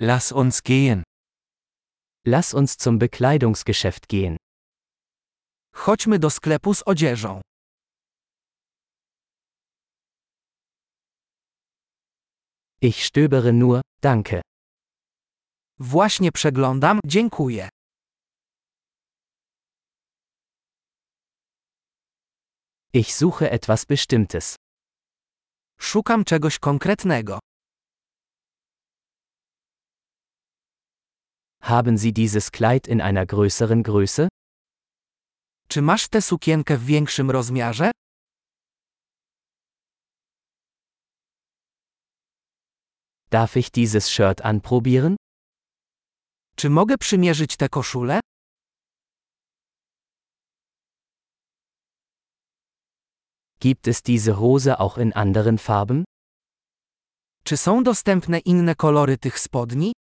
Lass uns gehen. Lass uns zum Bekleidungsgeschäft gehen. Chodźmy do sklepu z odzieżą. Ich stöbere nur, danke. Właśnie przeglądam, dziękuję. Ich suche etwas Bestimmtes. Szukam czegoś konkretnego. Haben Sie dieses Kleid in einer größeren Größe? Czy masz tę sukienkę w większym rozmiarze? Darf ich dieses Shirt anprobieren? Czy mogę przymierzyć tę koszulę? Gibt es diese Hose auch in anderen Farben? Czy są dostępne inne kolory tych spodni?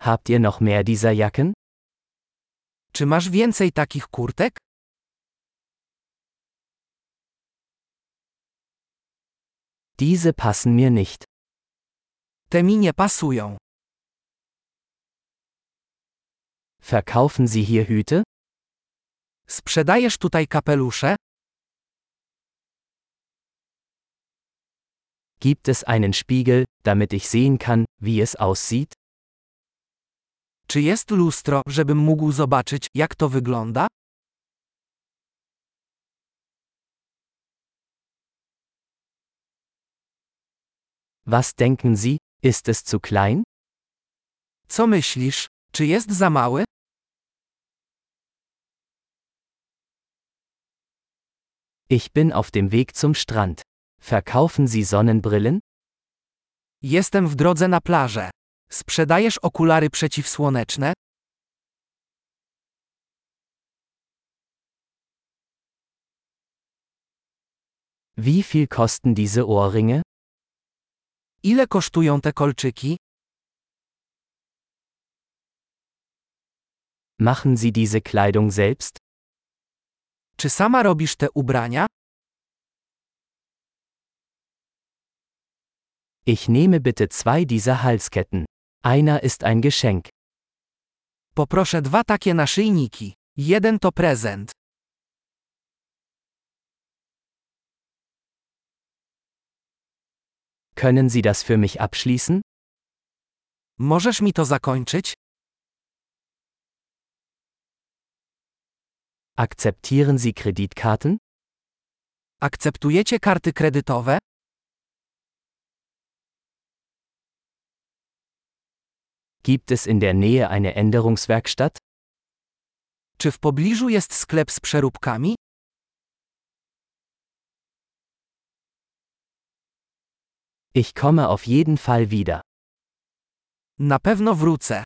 Habt ihr noch mehr dieser Jacken? Czy masz więcej takich kurtek? Diese passen mir nicht. Te mi nie pasują. Verkaufen Sie hier Hüte? Sprzedajesz tutaj kapelusze? Gibt es einen Spiegel, damit ich sehen kann, wie es aussieht? Czy jest lustro, żebym mógł zobaczyć, jak to wygląda? Was denken Sie, ist es zu klein? Co myślisz? Czy jest za mały? Ich bin auf dem Weg zum Strand. Verkaufen Sie Sonnenbrillen? Jestem w drodze na plażę. Sprzedajesz okulary przeciwsłoneczne? Wie viel kosten diese Ohrringe? Ile kosztują te kolczyki? Machen Sie diese Kleidung selbst? Czy sama robisz te ubrania? Ich nehme bitte zwei dieser Halsketten. Einer ist ein Geschenk. Poproszę dwa takie naszyjniki. Jeden to prezent. Können Sie das für mich abschließen? Możesz mi to zakończyć? Akzeptieren Sie Kreditkarten? Akceptujecie karty kredytowe? Gibt es in der Nähe eine Änderungswerkstatt? Czy w pobliżu jest sklep z przeróbkami? Ich komme auf jeden Fall wieder. Na pewno wrócę.